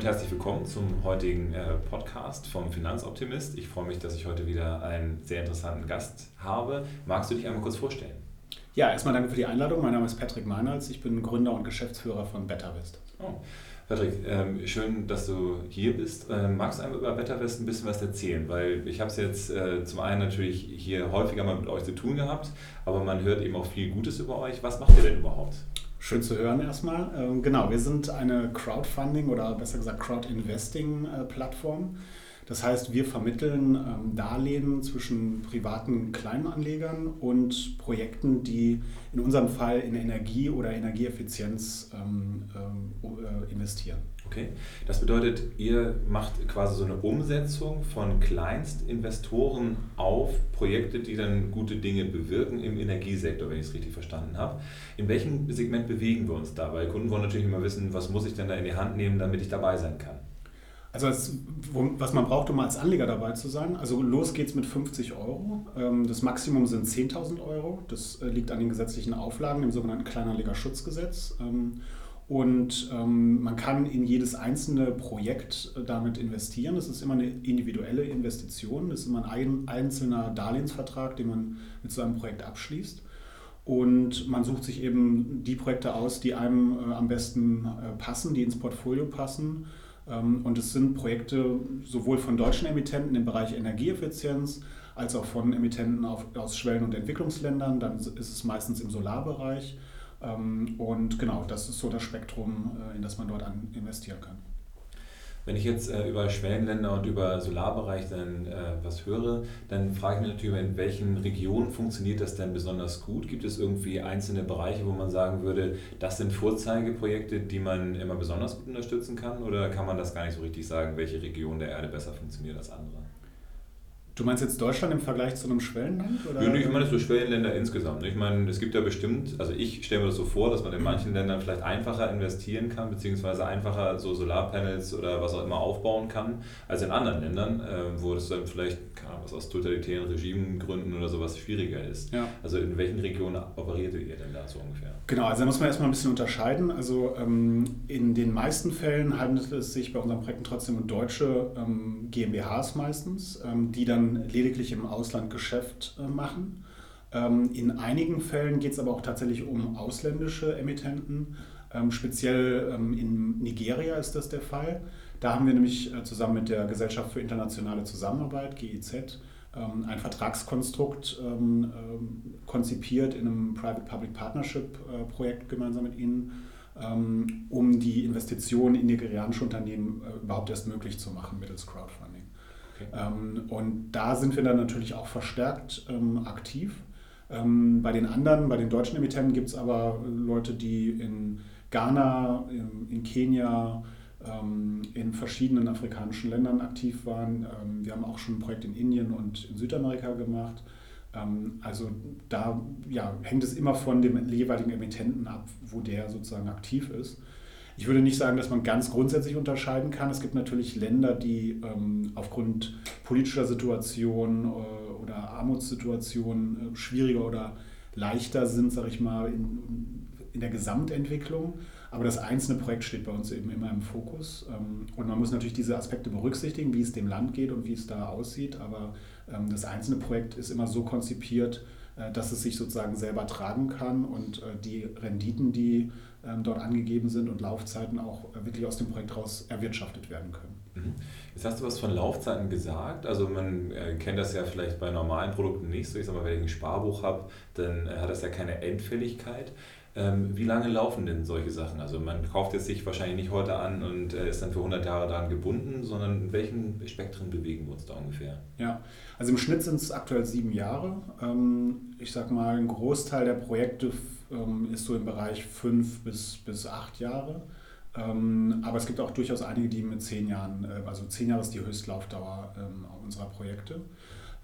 Und herzlich willkommen zum heutigen äh, Podcast vom Finanzoptimist. Ich freue mich, dass ich heute wieder einen sehr interessanten Gast habe. Magst du dich einmal kurz vorstellen? Ja, erstmal danke für die Einladung. Mein Name ist Patrick Meinholz. Ich bin Gründer und Geschäftsführer von BetterWest. Oh. Patrick, ähm, schön, dass du hier bist. Ähm, magst du einmal über BetterWest ein bisschen was erzählen? Weil ich habe es jetzt äh, zum einen natürlich hier häufiger mal mit euch zu tun gehabt, aber man hört eben auch viel Gutes über euch. Was macht ihr denn überhaupt? Schön zu hören erstmal. Ähm, genau, wir sind eine Crowdfunding oder besser gesagt Crowdinvesting-Plattform. Das heißt, wir vermitteln ähm, Darlehen zwischen privaten Kleinanlegern und Projekten, die in unserem Fall in Energie oder Energieeffizienz ähm, äh, investieren. Okay, das bedeutet, ihr macht quasi so eine Umsetzung von Kleinstinvestoren auf Projekte, die dann gute Dinge bewirken im Energiesektor, wenn ich es richtig verstanden habe. In welchem Segment bewegen wir uns da? Weil Kunden wollen natürlich immer wissen, was muss ich denn da in die Hand nehmen, damit ich dabei sein kann. Also das, was man braucht, um als Anleger dabei zu sein. Also los geht's mit 50 Euro. Ähm, das Maximum sind 10.000 Euro. Das äh, liegt an den gesetzlichen Auflagen, dem sogenannten Kleinanlegerschutzgesetz. Ähm, und ähm, man kann in jedes einzelne Projekt äh, damit investieren. Das ist immer eine individuelle Investition. Das ist immer ein einzelner Darlehensvertrag, den man mit so einem Projekt abschließt. Und man sucht sich eben die Projekte aus, die einem äh, am besten passen, die ins Portfolio passen. Ähm, und es sind Projekte sowohl von deutschen Emittenten im Bereich Energieeffizienz als auch von Emittenten aus Schwellen- und Entwicklungsländern. Dann ist es meistens im Solarbereich. Ähm, und genau, das ist so das Spektrum, äh, in das man dort investieren kann. Wenn ich jetzt äh, über Schwellenländer und über Solarbereich dann äh, was höre, dann frage ich mich natürlich, in welchen Regionen funktioniert das denn besonders gut? Gibt es irgendwie einzelne Bereiche, wo man sagen würde, das sind Vorzeigeprojekte, die man immer besonders gut unterstützen kann? Oder kann man das gar nicht so richtig sagen, welche Region der Erde besser funktioniert als andere? Du meinst jetzt Deutschland im Vergleich zu einem Schwellenland? Oder? Ja, ich meine so Schwellenländer insgesamt. Ich meine, es gibt ja bestimmt, also ich stelle mir das so vor, dass man in manchen Ländern vielleicht einfacher investieren kann, beziehungsweise einfacher so Solarpanels oder was auch immer aufbauen kann, als in anderen Ländern, äh, wo das dann vielleicht, was aus totalitären Regimengründen oder sowas schwieriger ist. Ja. Also in welchen Regionen operiert ihr denn da so ungefähr? Genau, also da muss man erstmal ein bisschen unterscheiden. Also ähm, in den meisten Fällen handelt es sich bei unseren Projekten trotzdem um deutsche ähm, GmbHs meistens, ähm, die dann lediglich im Ausland Geschäft äh, machen. Ähm, in einigen Fällen geht es aber auch tatsächlich um ausländische Emittenten. Ähm, speziell ähm, in Nigeria ist das der Fall. Da haben wir nämlich äh, zusammen mit der Gesellschaft für internationale Zusammenarbeit, GIZ, ein Vertragskonstrukt konzipiert in einem Private-Public Partnership-Projekt äh, gemeinsam mit ihnen, um die Investitionen in nigerianische Unternehmen überhaupt erst möglich zu machen mittels Crowdfunding. Ähm, und da sind wir dann natürlich auch verstärkt ähm, aktiv. Ähm, bei den anderen, bei den deutschen Emittenten gibt es aber Leute, die in Ghana, in, in Kenia, in verschiedenen afrikanischen Ländern aktiv waren. Wir haben auch schon ein Projekt in Indien und in Südamerika gemacht. Also da ja, hängt es immer von dem jeweiligen Emittenten ab, wo der sozusagen aktiv ist. Ich würde nicht sagen, dass man ganz grundsätzlich unterscheiden kann. Es gibt natürlich Länder, die ähm, aufgrund politischer Situation äh, oder Armutssituation äh, schwieriger oder leichter sind, sage ich mal, in, in, der Gesamtentwicklung. Aber das einzelne Projekt steht bei uns eben immer im Fokus. Ähm, und man muss natürlich diese Aspekte berücksichtigen, wie es dem Land geht und wie es da aussieht. Aber ähm, das einzelne Projekt ist immer so konzipiert, dass es sich sozusagen selber tragen kann und äh, die Renditen, die ähm, dort angegeben sind und Laufzeiten auch äh, wirklich aus dem Projekt raus erwirtschaftet werden können. Mhm. Jetzt hast du was von Laufzeiten gesagt. Also man kennt das ja vielleicht bei normalen Produkten nicht so. Ich sag mal, wenn ich ein Sparbuch habe, dann hat das ja keine Endfälligkeit. Ähm, wie lange laufen denn solche Sachen? Also man kauft jetzt sich wahrscheinlich nicht heute an und äh, ist dann für 100 Jahre daran gebunden, sondern in welchen Spektren bewegen wir uns da ungefähr? Ja, also im Schnitt sind es aktuell sieben Jahre. Ähm, ich sag mal, ein Großteil der Projekte ähm, ist so im Bereich fünf bis, bis acht Jahre. aber es gibt auch durchaus einige, die mit zehn Jahren, äh, also zehn Jahre ist die Höchstlaufdauer unserer Projekte.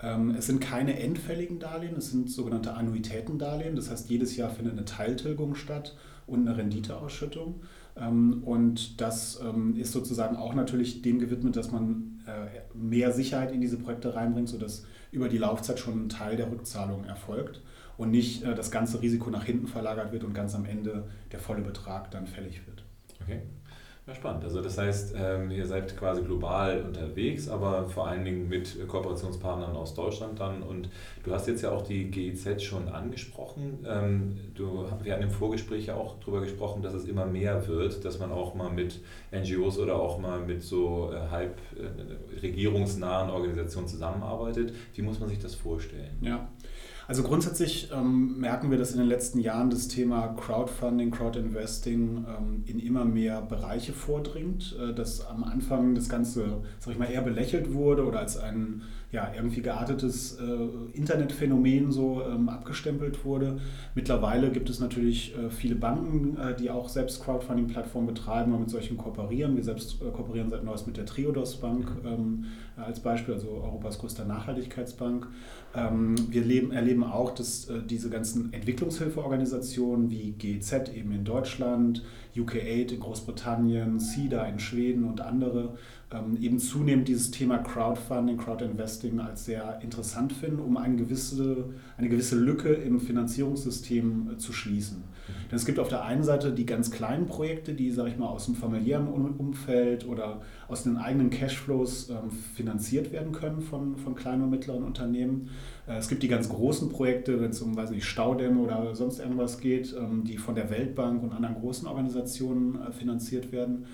Ähm, es sind keine endfälligen Darlehen, es sind sogenannte Annuitätendarlehen. Das heißt, jedes Jahr findet eine Teiltilgung statt und eine Renditeausschüttung. Ähm, und das ähm, ist sozusagen auch natürlich dem gewidmet, dass man mehr Sicherheit in diese Projekte reinbringt, sodass über die Laufzeit schon ein Teil der Rückzahlung erfolgt und nicht äh, das ganze Risiko nach hinten verlagert wird und ganz am Ende der volle Betrag dann fällig wird. Okay. Ja, spannend. Also das heißt, ähm, ihr seid quasi global unterwegs, aber vor allen Dingen mit Kooperationspartnern aus Deutschland dann. Und du hast jetzt ja auch die GIZ schon angesprochen. Ähm, du, wir hatten im Vorgespräch ja auch darüber gesprochen, dass es immer mehr wird, dass man auch mal mit NGOs oder auch mal mit so äh, halb äh, regierungsnahen Organisationen zusammenarbeitet. Wie muss man sich das vorstellen? Ja. Also grundsätzlich ähm, merken wir, dass in den letzten Jahren das Thema Crowdfunding, Crowdinvesting ähm, in immer mehr Bereiche vordringt, äh, dass am Anfang das Ganze, sag ich mal, eher belächelt wurde oder als ein ja, irgendwie geartetes äh, Internetphänomen so ähm, abgestempelt wurde. Mittlerweile gibt es natürlich äh, viele Banken, äh, die auch selbst Crowdfunding-Plattformen betreiben und mit solchen kooperieren. Wir selbst äh, kooperieren seit neuestem mit der Triodos Bank ähm, als Beispiel, also Europas größter Nachhaltigkeitsbank. Ähm, wir leben, erleben auch, dass äh, diese ganzen Entwicklungshilfeorganisationen wie GEZ eben in Deutschland, UK8 in Großbritannien, CIDA in Schweden und andere ähm, eben zunehmend dieses Thema Crowdfunding, Crowdinvesting als sehr interessant finden, um eine gewisse, eine gewisse Lücke im Finanzierungssystem äh, zu schließen. Mhm. Denn es gibt auf der einen Seite die ganz kleinen Projekte, die, sage ich mal, aus dem familiären Umfeld oder aus den eigenen Cashflows ähm, finanziert werden können von, von kleinen und mittleren Unternehmen. Äh, es gibt die ganz großen Projekte, wenn es um weiß nicht, Staudämme oder sonst irgendwas geht, ähm, die von der Weltbank und anderen großen Organisationen äh, finanziert werden.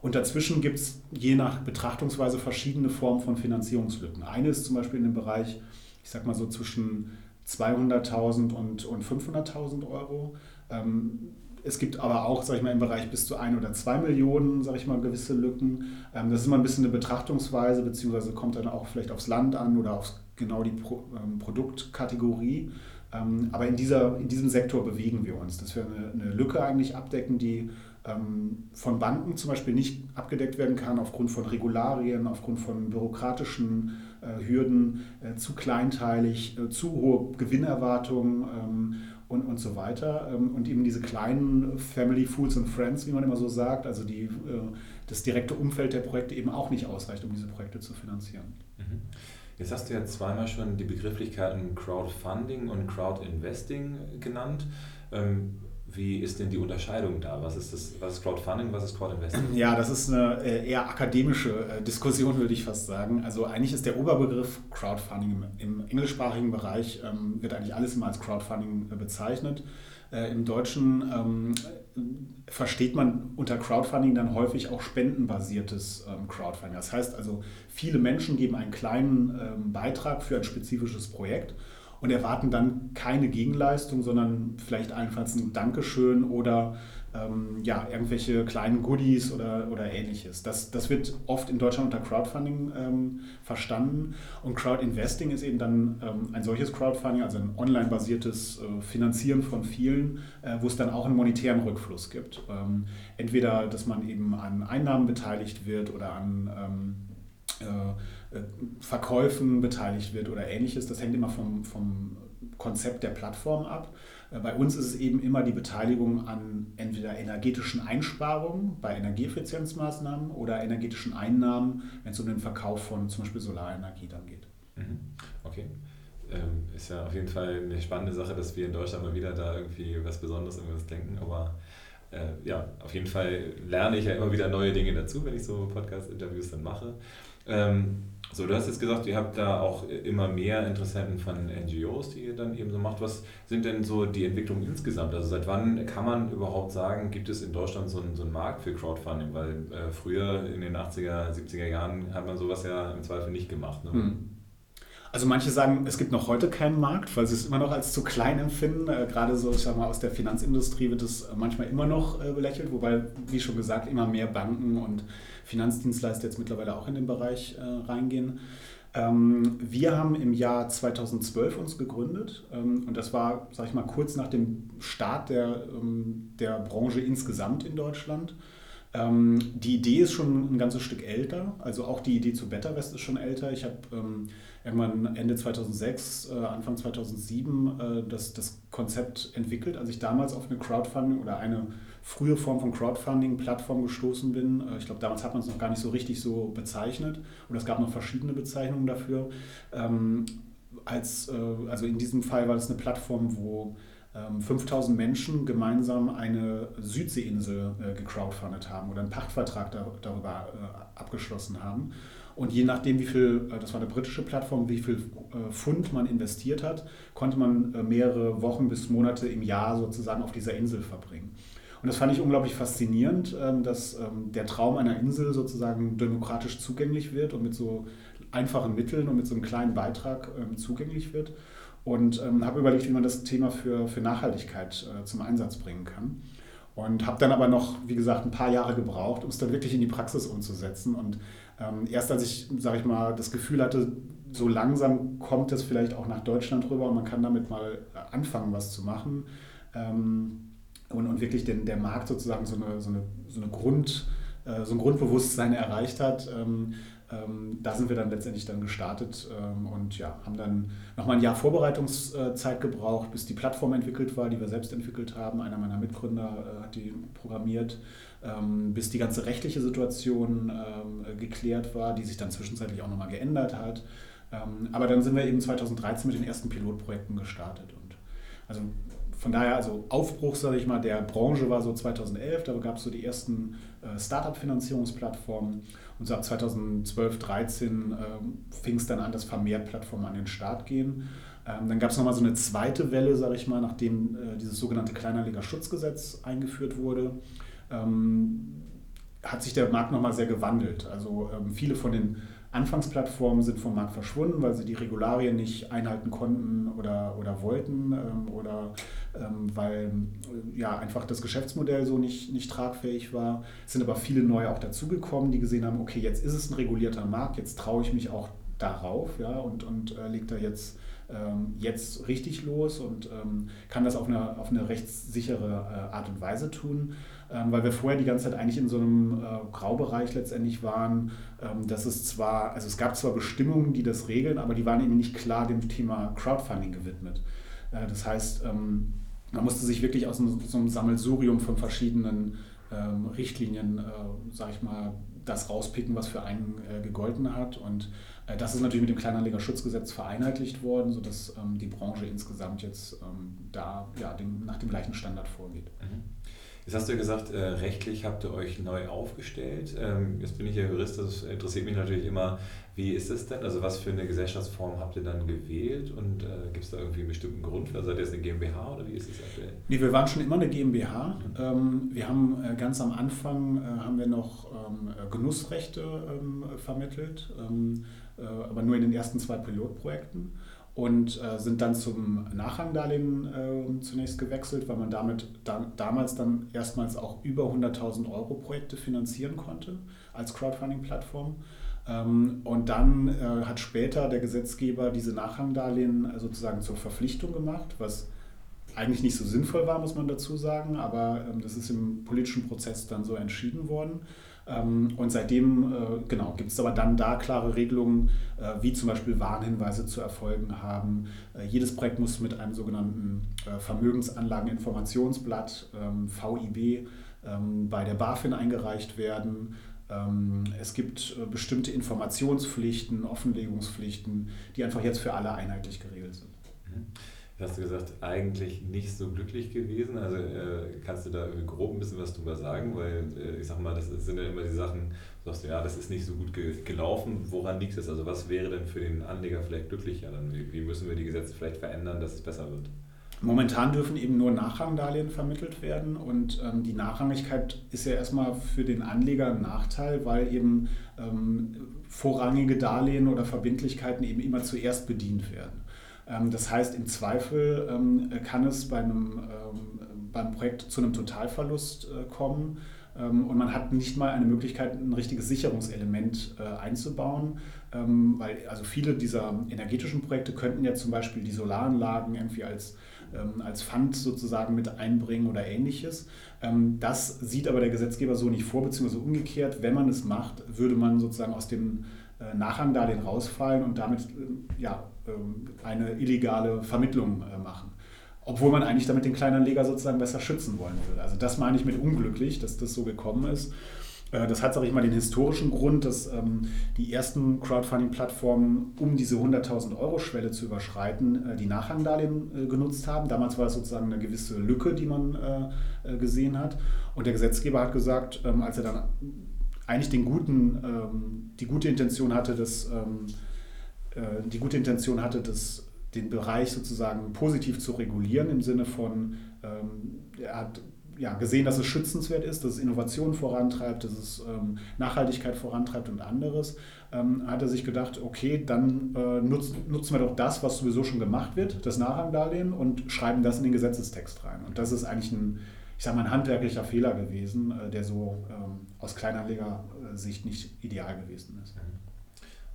Und dazwischen gibt es je nach Betrachtungsweise verschiedene Formen von Finanzierungslücken. Eine ist zum Beispiel in dem Bereich, ich sag mal so zwischen 200.000 und, und 500.000 Euro. Ähm, es gibt aber auch, sag ich mal, im Bereich bis zu ein oder zwei Millionen, sag ich mal, gewisse Lücken. Ähm, das ist immer ein bisschen eine Betrachtungsweise, beziehungsweise kommt dann auch vielleicht aufs Land an oder auf genau die Pro, ähm, Produktkategorie. Ähm, aber in, dieser, in diesem Sektor bewegen wir uns, dass wir eine, eine Lücke eigentlich abdecken, die von Banken zum Beispiel nicht abgedeckt werden kann aufgrund von Regularien, aufgrund von bürokratischen äh, Hürden, äh, zu kleinteilig, äh, zu hohe Gewinnerwartungen ähm, und, und so weiter. Ähm, und eben diese kleinen Family Fools and Friends, wie man immer so sagt, also die, das direkte Umfeld der Projekte eben auch nicht ausreicht, um diese Projekte zu finanzieren. Mhm. Jetzt hast du ja zweimal schon die Begrifflichkeiten Crowdfunding und Crowdinvesting genannt. Wie ist denn die Unterscheidung da? Was ist, das, was ist Crowdfunding, was ist Crowdinvesting? Ja, das ist eine äh, eher akademische äh, Diskussion, würde ich fast sagen. Also eigentlich ist der Oberbegriff Crowdfunding im englischsprachigen Bereich, ähm, wird eigentlich alles immer als Crowdfunding äh, bezeichnet. Im Deutschen ähm, versteht man unter Crowdfunding dann häufig auch spendenbasiertes ähm, Crowdfunding. Das heißt also, viele Menschen geben einen kleinen Beitrag für ein spezifisches Projekt und erwarten dann keine Gegenleistung, sondern vielleicht einfach ein Dankeschön oder ähm, ja, irgendwelche kleinen Goodies oder, oder ähnliches. Das, das wird oft in Deutschland unter Crowdfunding ähm, verstanden und Crowdinvesting ist eben dann ähm, ein solches Crowdfunding, also ein online-basiertes äh, Finanzieren von vielen, äh, wo es dann auch einen monetären Rückfluss gibt. Ähm, entweder, dass man eben an Einnahmen beteiligt wird oder an ähm, äh, äh, Verkäufen beteiligt wird oder ähnliches. Das hängt immer vom, vom Konzept der Plattform ab. Äh, bei uns ist es eben immer die Beteiligung an entweder energetischen Einsparungen bei Energieeffizienzmaßnahmen oder energetischen Einnahmen, wenn es um den Verkauf von zum Beispiel Solarenergie dann geht. Mhm. Okay. Ähm, ist ja auf jeden Fall eine spannende Sache, dass wir in Deutschland mal wieder da irgendwie was Besonderes irgendwas denken, aber äh, ja, auf jeden Fall lerne ich ja immer wieder neue Dinge dazu, wenn ich so Podcast-Interviews dann mache. Ähm, so, du hast jetzt gesagt, ihr habt da auch immer mehr Interessenten von NGOs, die ihr dann eben so macht. Was sind denn so die Entwicklungen insgesamt? Also seit wann kann man überhaupt sagen, gibt es in Deutschland so einen, so einen Markt für Crowdfunding? Weil äh, früher in den 80er, 70er Jahren hat man sowas ja im Zweifel nicht gemacht. Ne? Hm. Also manche sagen, es gibt noch heute keinen Markt, weil sie es immer noch als zu klein empfinden. Äh, gerade so, ich sag mal, aus der Finanzindustrie wird es manchmal immer noch äh, belächelt, wobei, wie schon gesagt, immer mehr Banken und Finanzdienstleister jetzt mittlerweile auch in den Bereich äh, reingehen. Ähm, wir haben im Jahr 2012 uns gegründet ähm, und das war, sag ich mal, kurz nach dem Start der, ähm, der Branche insgesamt in Deutschland. Ähm, die Idee ist schon ein ganzes Stück älter, also auch die Idee zu BetterWest ist schon älter. Ich habe ähm, irgendwann Ende 2006, äh, Anfang 2007 äh, das, das Konzept entwickelt, als ich damals auf eine Crowdfunding oder eine frühe Form von Crowdfunding-Plattform gestoßen bin. Äh, ich glaube, damals hat man es noch gar nicht so richtig so bezeichnet und es gab noch verschiedene Bezeichnungen dafür. Ähm, als, äh, also in diesem Fall war es eine Plattform, wo 5000 ähm, Menschen gemeinsam eine Südseeinsel äh, gecrowdfundet haben oder einen Pachtvertrag darüber äh, abgeschlossen haben. Und je nachdem, wie viel, äh, das war eine britische Plattform, wie viel Pfund man investiert hat, konnte man mehrere Wochen bis Monate im Jahr sozusagen auf dieser Insel verbringen. Und das fand ich unglaublich faszinierend, ähm, dass ähm, der Traum einer Insel sozusagen demokratisch zugänglich wird und mit so einfachen Mitteln und mit so einem kleinen Beitrag zugänglich wird und ähm, habe überlegt, wie man das Thema für, für Nachhaltigkeit äh, zum Einsatz bringen kann. Und habe dann aber noch, wie gesagt, ein paar Jahre gebraucht, um es dann wirklich in die Praxis umzusetzen. Und ähm, erst als ich, sage ich mal, das Gefühl hatte, so langsam kommt es vielleicht auch nach Deutschland rüber und man kann damit mal anfangen, was zu machen. Ähm, und, und wirklich den, der Markt sozusagen so eine, so eine, so eine Grund, äh, so ein Grundbewusstsein erreicht hat, ähm, da sind wir dann letztendlich dann gestartet ähm, und ja, haben dann nochmal ein Jahr Vorbereitungszeit gebraucht, bis die Plattform entwickelt war, die wir selbst entwickelt haben. Einer meiner Mitgründer äh, hat die programmiert, ähm, bis die ganze rechtliche Situation ähm, geklärt war, die sich dann zwischenzeitlich auch nochmal geändert hat. Ähm, aber dann sind wir eben 2013 mit den ersten Pilotprojekten gestartet. Und also von daher, also Aufbruch, sage ich mal, der Branche war so 2011, da gab es so die ersten äh, Startup-Finanzierungsplattformen und so ab 2012, 2013 äh, fing es dann an, dass vermehrt Plattformen an den Start gehen. Ähm, dann gab es nochmal so eine zweite Welle, sage ich mal, nachdem äh, dieses sogenannte Kleinanlegerschutzgesetz eingeführt wurde. Ähm, hat sich der Markt nochmal sehr gewandelt. Also ähm, viele von den Anfangsplattformen sind vom Markt verschwunden, weil sie die Regularien nicht einhalten konnten oder, oder wollten ähm, oder weil äh, ja, einfach das Geschäftsmodell so nicht, nicht tragfähig war. Es sind aber viele neue auch dazugekommen, die gesehen haben, okay, jetzt ist es ein regulierter Markt, jetzt traue ich mich auch darauf ja, und, und äh, lege da jetzt, ähm, jetzt richtig los und ähm, kann das auf eine, auf eine rechtssichere äh, Art und Weise tun. Ähm, weil wir vorher die ganze Zeit eigentlich in so einem äh, Graubereich letztendlich waren, ähm, dass es zwar, also es gab zwar Bestimmungen, die das regeln, aber die waren eben nicht klar dem Thema Crowdfunding gewidmet. Äh, das heißt, man musste sich wirklich aus so einem Sammelsurium von verschiedenen ähm, Richtlinien, äh, sag ich mal, das rauspicken, was für einen äh, gegolten hat. Und äh, das ist natürlich mit dem Kleinanlegerschutzgesetz vereinheitlicht worden, sodass ähm, die Branche insgesamt jetzt ähm, da ja, dem, nach dem gleichen Standard vorgeht. Mhm. Jetzt hast du ja gesagt, äh, rechtlich habt ihr euch neu aufgestellt. Ähm, jetzt bin ich ja Jurist, das interessiert mich natürlich immer, wie ist es denn? Also was für eine Gesellschaftsform habt ihr dann gewählt und äh, gibt es da irgendwie einen bestimmten Grund? Also seid ihr jetzt eine GmbH oder wie ist es aktuell? Nee, wir waren schon immer eine GmbH. Mhm. Ähm, wir haben äh, ganz am Anfang äh, haben wir noch ähm, Genussrechte ähm, vermittelt, ähm, äh, aber nur in den ersten zwei Pilotprojekten und äh, sind dann zum Nachrangdarlehen äh, zunächst gewechselt, weil man damit da, damals dann erstmals auch über 100.000 Euro Projekte finanzieren konnte als Crowdfunding-Plattform. Ähm, und dann äh, hat später der Gesetzgeber diese Nachrangdarlehen äh, sozusagen zur Verpflichtung gemacht, was eigentlich nicht so sinnvoll war, muss man dazu sagen, aber ähm, das ist im politischen Prozess dann so entschieden worden. Ähm, und seitdem äh, genau, gibt es aber dann da klare Regelungen, äh, wie zum Beispiel Warnhinweise zu erfolgen haben. Äh, jedes Projekt muss mit einem sogenannten Vermögensanlageninformationsblatt, VIB, ähm, bei der BaFin eingereicht werden. Ähm, es gibt bestimmte Informationspflichten, Offenlegungspflichten, die einfach jetzt für alle einheitlich geregelt sind. Hast du gesagt, eigentlich nicht so glücklich gewesen. Also äh, kannst du da grob ein bisschen was drüber sagen? Weil äh, ich sag mal, das sind ja immer die Sachen, du sagst, ja, das ist nicht so gut ge gelaufen. Woran liegt es? Also was wäre denn für den Anleger vielleicht glücklicher? Dann, wie, wie müssen wir die Gesetze vielleicht verändern, dass es besser wird? Momentan dürfen eben nur Nachrangdarlehen vermittelt werden und ähm, die Nachrangigkeit ist ja erstmal für den Anleger ein Nachteil, weil eben ähm, vorrangige Darlehen oder Verbindlichkeiten eben immer zuerst bedient werden. Ähm, das heißt, im Zweifel ähm, kann es bei einem, ähm, beim Projekt zu einem Totalverlust äh, kommen. Und man hat nicht mal eine Möglichkeit, ein richtiges Sicherungselement äh, einzubauen, weil also viele dieser energetischen Projekte könnten ja zum Beispiel die Solaranlagen irgendwie als als Pfand sozusagen mit einbringen oder ähnliches. Das sieht aber der Gesetzgeber so nicht vor, beziehungsweise umgekehrt, wenn man es macht, würde man sozusagen aus dem äh, Nachrangdarlehen rausfallen und damit ja, eine illegale Vermittlung äh, machen. Obwohl man eigentlich damit den Kleinanleger sozusagen besser schützen wollen würde. Also das meine ich mit unglücklich, dass das so gekommen ist. Äh, das hat, sage ich mal, den historischen Grund, dass ähm, die ersten Crowdfunding-Plattformen, um diese 100.000 Euro-Schwelle zu überschreiten, äh, die Nachrangdarlehen äh, genutzt haben. Damals war es sozusagen eine gewisse Lücke, die man äh, äh, gesehen hat. Und der Gesetzgeber hat gesagt, ähm, als er dann eigentlich den guten, ähm, die gute Intention hatte, dass, ähm, äh, die gute Intention hatte, dass den Bereich sozusagen positiv zu regulieren im Sinne von, ähm, er hat ja, gesehen, dass es schützenswert ist, dass es Innovation vorantreibt, dass es ähm, Nachhaltigkeit vorantreibt und anderes, ähm, hat er sich gedacht, okay, dann äh, nutz, nutzen wir doch das, was sowieso schon gemacht wird, das Nachrangdarlehen, und schreiben das in den Gesetzestext rein. Und das ist eigentlich ein, ich sage mal, ein handwerklicher Fehler gewesen, äh, der so ähm, aus Kleinanlegersicht nicht ideal gewesen ist.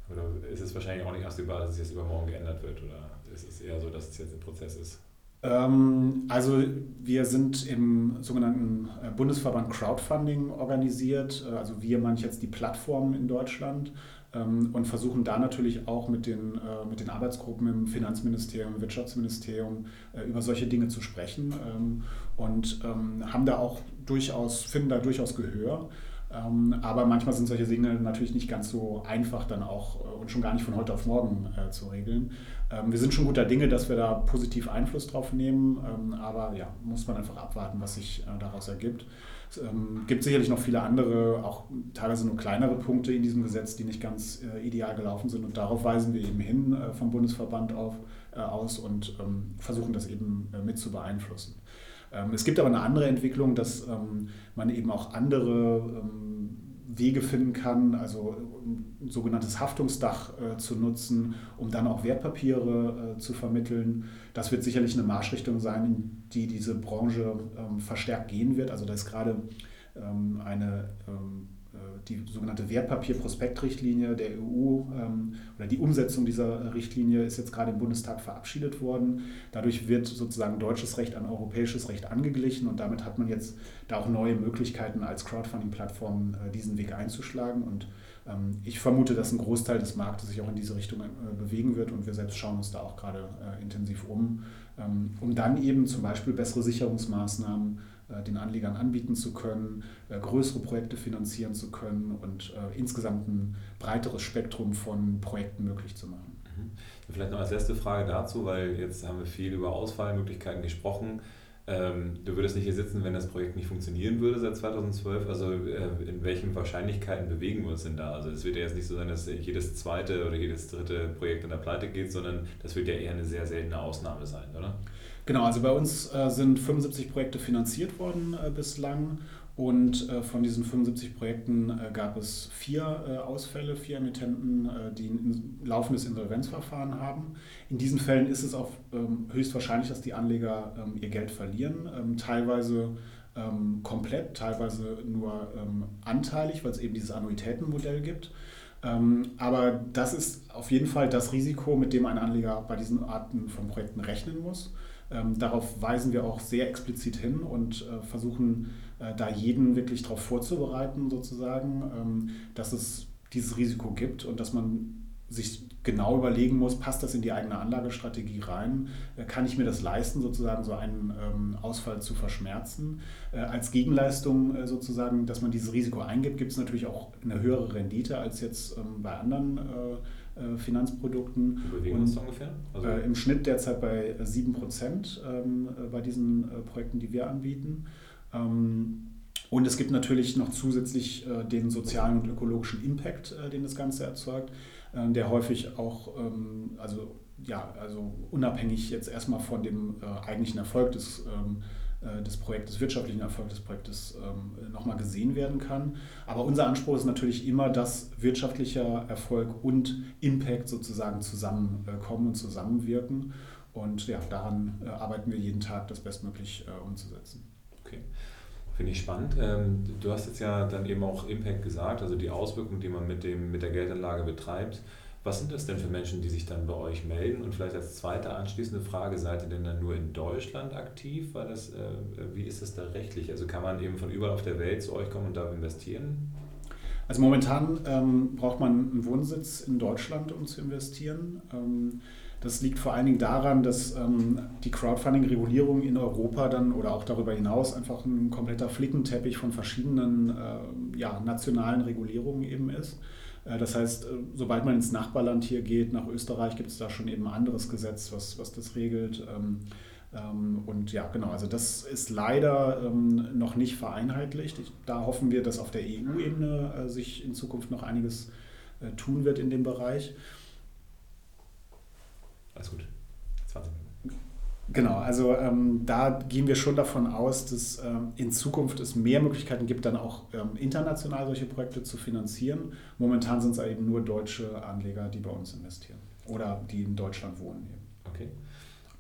Oder ist es wahrscheinlich auch nicht absehbar, dass es jetzt übermorgen geändert wird? Oder ist es eher so, dass es jetzt ein Prozess ist? Ähm, also wir sind im sogenannten äh, Bundesverband Crowdfunding organisiert. Äh, also wir meine ich jetzt die Plattformen in Deutschland ähm, und versuchen da natürlich auch mit den, äh, mit den Arbeitsgruppen im Finanzministerium, im Wirtschaftsministerium über solche Dinge zu sprechen ähm, und haben da auch durchaus, finden da durchaus Gehör. Aber manchmal sind solche Dinge natürlich nicht ganz so einfach dann auch und schon gar nicht von heute auf morgen zu regeln. Ähm, wir sind schon guter Dinge, dass wir da positiv Einfluss drauf nehmen, ähm, aber ja, muss man einfach abwarten, was sich äh, daraus ergibt. Es ähm, gibt sicherlich noch viele andere, auch teilweise nur kleinere Punkte in diesem Gesetz, die nicht ganz äh, ideal gelaufen sind und darauf weisen wir eben hin äh, vom Bundesverband auf, aus und versuchen das eben mit zu beeinflussen. Es gibt aber eine andere Entwicklung, dass man eben auch andere Wege finden kann, also ein sogenanntes Haftungsdach äh, zu nutzen, um dann auch Wertpapiere äh, zu vermitteln. Das wird sicherlich eine Marschrichtung sein, in die diese Branche ähm, verstärkt gehen wird. Also da ist gerade ähm, eine ähm, die sogenannte Wertpapierprospektrichtlinie der EU ähm, oder die Umsetzung dieser Richtlinie ist jetzt gerade im Bundestag verabschiedet worden. Dadurch wird sozusagen deutsches Recht an europäisches Recht angeglichen und damit hat man jetzt da auch neue Möglichkeiten als Crowdfunding-Plattform äh, diesen Weg einzuschlagen. Und ähm, ich vermute, dass ein Großteil des Marktes sich auch in diese Richtung äh, bewegen wird und wir selbst schauen uns da auch gerade äh, intensiv um, ähm, um dann eben zum Beispiel bessere Sicherungsmaßnahmen äh, den Anlegern anbieten zu können, äh, größere Projekte finanzieren zu können und äh, insgesamt ein breiteres Spektrum von Projekten möglich zu machen. Mhm. Vielleicht noch als letzte Frage dazu, weil jetzt haben wir viel über Auswahlmöglichkeiten gesprochen. Ähm, du würdest nicht hier sitzen, wenn das Projekt nicht funktionieren würde seit 2012. Also in welchen Wahrscheinlichkeiten bewegen wir uns denn da? Also es wird ja jetzt nicht so sein, dass jedes zweite oder jedes dritte Projekt in der Pleite geht, sondern das wird ja eher eine sehr seltene Ausnahme sein, oder? Genau, also bei uns äh, sind 75 Projekte finanziert worden äh, bislang und äh, von diesen 75 Projekten äh, gab es vier äh, Ausfälle, vier Emittenten, äh, die ein laufendes Insolvenzverfahren haben. In diesen Fällen ist es auch ähm, höchstwahrscheinlich, dass die Anleger ähm, ihr Geld verlieren, ähm, teilweise ähm, komplett, teilweise nur ähm, anteilig, weil es eben dieses Annuitätenmodell gibt. Ähm, aber das ist auf jeden Fall das Risiko, mit dem ein Anleger bei diesen Arten von Projekten rechnen muss. Darauf weisen wir auch sehr explizit hin und äh, versuchen äh, da jeden wirklich darauf vorzubereiten, sozusagen, ähm, dass es dieses Risiko gibt und dass man sich genau überlegen muss, passt das in die eigene Anlagestrategie rein? Äh, kann ich mir das leisten, sozusagen so einen ähm, Ausfall zu verschmerzen? Äh, als Gegenleistung äh, sozusagen, dass man dieses Risiko eingibt, gibt es natürlich auch eine höhere Rendite als jetzt ähm, bei anderen äh, Finanzprodukten. Wie bewegen uns ungefähr? Also Im Schnitt derzeit bei 7 Prozent ähm, äh, bei diesen Projekten, die wir anbieten. Ähm, und es gibt natürlich noch zusätzlich äh, den sozialen und ökologischen Impact, äh, den das Ganze erzeugt, der häufig auch, ähm, also ja, also unabhängig jetzt erstmal von dem eigentlichen Erfolg des ähm, äh, des Projektes, wirtschaftlichen Erfolg des Projektes ähm, nochmal gesehen werden kann. Aber unser Anspruch ist natürlich immer, dass wirtschaftlicher Erfolg und Impact sozusagen zusammenkommen und zusammenwirken. Und ja, daran äh, arbeiten wir jeden Tag, das bestmöglich äh, umzusetzen. Okay. Finde ich spannend. Ähm, du hast jetzt ja dann eben auch Impact gesagt, also die Auswirkungen, die man mit, dem, mit der Geldanlage betreibt. Was sind das denn für Menschen, die sich dann bei euch melden? Und vielleicht als zweite anschließende Frage, seid ihr denn dann nur in Deutschland aktiv? Weil das, äh, wie ist das da rechtlich? Also kann man eben von überall auf der Welt zu euch kommen und da investieren? Also momentan ähm, braucht man einen Wohnsitz in Deutschland, um zu investieren. Ähm, Das liegt vor allen Dingen daran, dass ähm, die Crowdfunding-Regulierung in Europa dann oder auch darüber hinaus einfach ein kompletter Flickenteppich von verschiedenen äh, ja, nationalen Regulierungen eben ist. Äh, das heißt, äh, sobald man ins Nachbarland hier geht, nach Österreich, gibt es da schon eben ein anderes Gesetz, was, was das regelt. Ähm, ähm, und ja, genau, also das ist leider ähm, noch nicht vereinheitlicht. Da hoffen wir, dass auf der EU-Ebene äh, sich in Zukunft noch einiges tun wird in dem Bereich. Alles gut. 20 Minuten. Genau, also ähm, da gehen wir schon davon aus, dass ähm, in Zukunft es mehr Möglichkeiten gibt, dann auch ähm, international solche Projekte zu finanzieren. Momentan sind es eben nur deutsche Anleger, die bei uns investieren oder die in Deutschland wohnen. Eben. Okay.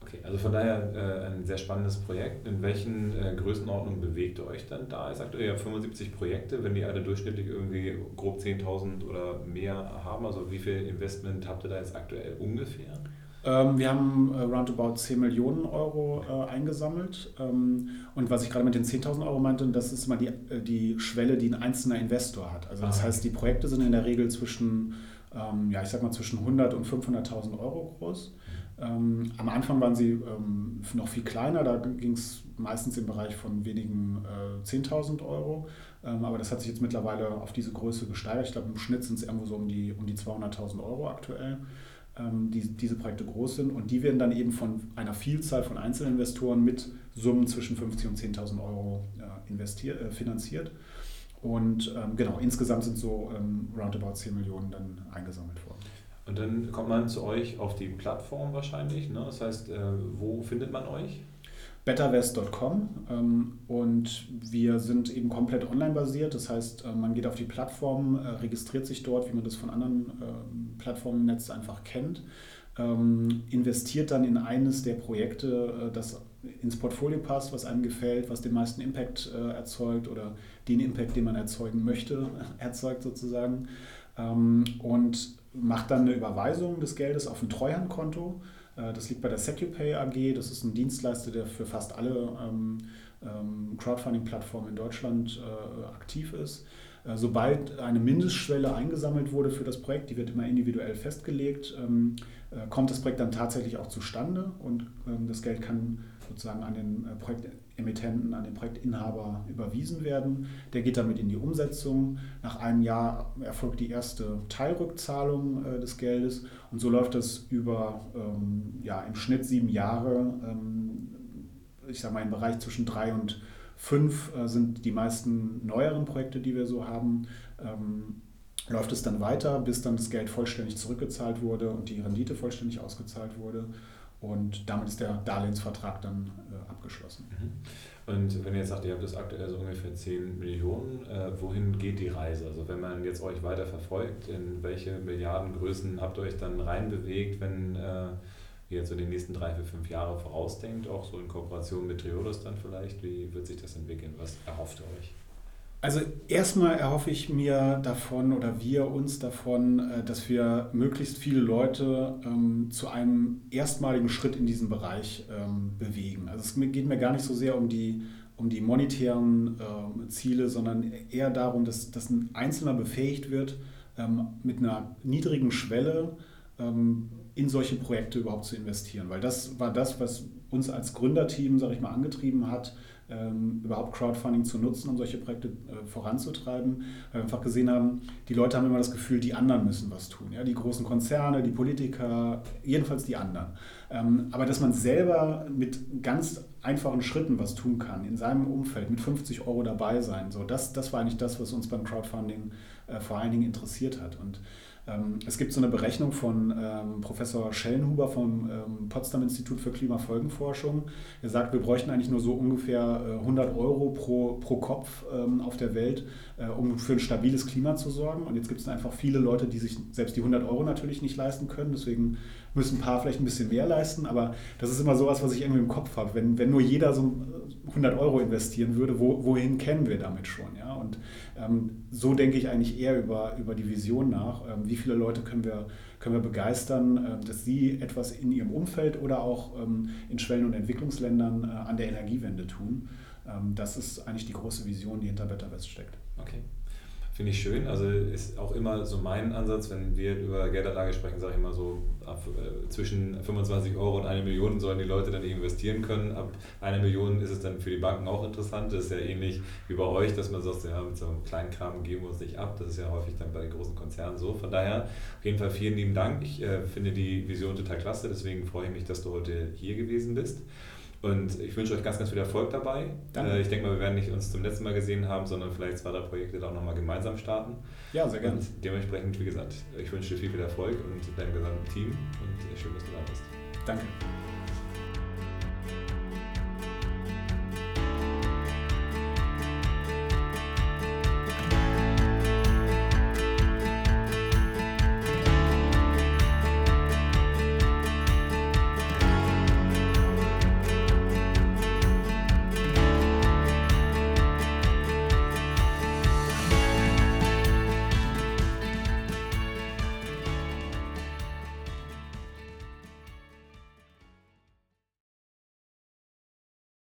Okay, also von daher äh, ein sehr spannendes Projekt. In welchen äh, Größenordnungen bewegt ihr euch dann da? Ihr sagt, ihr habt 75 Projekte, wenn die alle durchschnittlich irgendwie grob 10.000 oder mehr haben, also wie viel Investment habt ihr da jetzt aktuell ungefähr? Ähm, wir haben äh, roundabout 10 Millionen Euro äh, eingesammelt. Ähm, und was ich gerade mit den 10.000 Euro meinte, das ist immer die, äh, die Schwelle, die ein einzelner Investor hat. Also das ah. heißt, die Projekte sind in der Regel zwischen, ähm, ja, ich sag mal zwischen 100 und 500.000 Euro groß. Am Anfang waren sie noch viel kleiner, da ging es meistens im Bereich von wenigen äh, 10.000 Euro. Aber das hat sich jetzt mittlerweile auf diese Größe gesteigert. Ich glaube, im Schnitt sind es irgendwo so um die, um die 200.000 Euro aktuell, die diese Projekte groß sind. Und die werden dann eben von einer Vielzahl von Einzelinvestoren mit Summen zwischen 50.000 und 10.000 Euro äh, investiert, äh, finanziert. Und ähm, genau, insgesamt sind so ähm, roundabout 10 Millionen dann eingesammelt worden. Und dann kommt man zu euch auf die Plattform wahrscheinlich. Ne? Das heißt, äh, wo findet man euch? betterwest.com ähm, und wir sind eben komplett online basiert. Das heißt, äh, man geht auf die Plattform, äh, registriert sich dort, wie man das von anderen äh, Plattformen im Netz einfach kennt, ähm, investiert dann in eines der Projekte, das ins Portfolio passt, was einem gefällt, was den meisten Impact erzeugt oder den Impact, den man erzeugen möchte, erzeugt sozusagen. Ähm, und macht dann eine Überweisung des Geldes auf ein Treuhandkonto. Äh, das liegt bei der SecuPay AG. Das ist ein Dienstleister, der für fast alle ähm, ähm, Crowdfunding-Plattformen in Deutschland äh, aktiv ist. Äh, sobald eine Mindestschwelle eingesammelt wurde für das Projekt, die wird immer individuell festgelegt, ähm, kommt das Projekt dann tatsächlich auch zustande und das Geld kann sozusagen an den Projektemittenten, an den Projektinhaber überwiesen werden. Der geht damit in die Umsetzung. Nach einem Jahr erfolgt die erste Teilrückzahlung äh, des Geldes und so läuft das über ähm, ja, im Schnitt sieben Jahre. Ähm, ich sage mal im Bereich zwischen drei und fünf äh, sind die meisten neueren Projekte, die wir so haben. Ähm, läuft es dann weiter, bis dann das Geld vollständig zurückgezahlt wurde und die Rendite vollständig ausgezahlt wurde. Und damit ist der Darlehensvertrag dann äh, abgeschlossen. Mhm. Und wenn ihr jetzt sagt, ihr habt das aktuell so ungefähr 10 Millionen, äh, wohin geht die Reise? Also wenn man jetzt euch weiter verfolgt, in welche Milliardengrößen habt ihr euch dann reinbewegt, wenn äh, ihr jetzt so die nächsten drei, vier, fünf Jahre vorausdenkt, auch so in Kooperation mit Triodos dann vielleicht, wie wird sich das entwickeln? Was erhofft ihr euch? Also erstmal erhoffe ich mir davon oder wir uns davon, äh, dass wir möglichst viele Leute ähm, zu einem erstmaligen Schritt in diesem Bereich ähm, bewegen. Also es geht mir gar nicht so sehr um die, um die monetären äh, Ziele, sondern eher darum, dass, dass ein Einzelner befähigt wird, ähm, mit einer niedrigen Schwelle ähm, in solche Projekte überhaupt zu investieren. Weil das war das, was uns als Gründerteam, sage ich mal, angetrieben hat, ähm, überhaupt Crowdfunding zu nutzen, um solche Projekte äh, voranzutreiben. Weil wir einfach gesehen haben, die Leute haben immer das Gefühl, die anderen müssen was tun. Ja? Die großen Konzerne, die Politiker, jedenfalls die anderen. Ähm, aber dass man selber mit ganz einfachen Schritten was tun kann, in seinem Umfeld, mit 50 Euro dabei sein, so, das, das war eigentlich das, was uns beim Crowdfunding äh, vor allen Dingen interessiert hat. Und es gibt so eine Berechnung von ähm, Professor Schellenhuber vom ähm, Potsdam Institut für Klimafolgenforschung. Er sagt, wir bräuchten eigentlich nur so ungefähr 100 äh, Euro pro, pro Kopf auf der Welt, äh, um für ein stabiles Klima zu sorgen. Und jetzt gibt es einfach viele Leute, die sich selbst die 100 Euro natürlich nicht leisten können. Deswegen müssen ein paar vielleicht ein bisschen mehr leisten. Aber das ist immer sowas, was ich irgendwie im Kopf habe. Wenn, wenn nur jeder so 100 Euro investieren würde, wo, wohin kämen wir damit schon? Ja? Und ähm, so denke ich eigentlich eher über, über die Vision nach. Ähm, wie viele Leute können wir, können wir begeistern, äh, dass sie etwas in ihrem Umfeld oder auch ähm, in Schwellen- und Entwicklungsländern äh, an der Energiewende tun? Ähm, das ist eigentlich die große Vision, die hinter Better West steckt. Okay. Finde ich schön. Also ist auch immer so mein Ansatz, wenn wir über Geldanlage sprechen, sage ich immer so, ab, äh, zwischen 25 Euro und eine Million sollen die Leute dann investieren können. Ab einer Million ist es dann für die Banken auch interessant. Das ist ja ähnlich wie bei euch, dass man sagt, ja, mit so einem kleinen Kram geben wir uns nicht ab. Das ist ja häufig dann bei den großen Konzernen so. Von daher auf jeden Fall vielen lieben Dank. Ich äh, finde die Vision total klasse, deswegen freue ich mich, dass du heute hier gewesen bist. Und ich wünsche euch ganz, ganz viel Erfolg dabei. Danke. Äh, ich denke mal, wir werden nicht uns zum letzten Mal gesehen haben, sondern vielleicht zwei, drei Projekte da auch nochmal gemeinsam starten. Ja, sehr gerne. Und dementsprechend, wie gesagt, ich wünsche dir viel, viel Erfolg und deinem gesamten Team und schön, dass du da bist. Danke.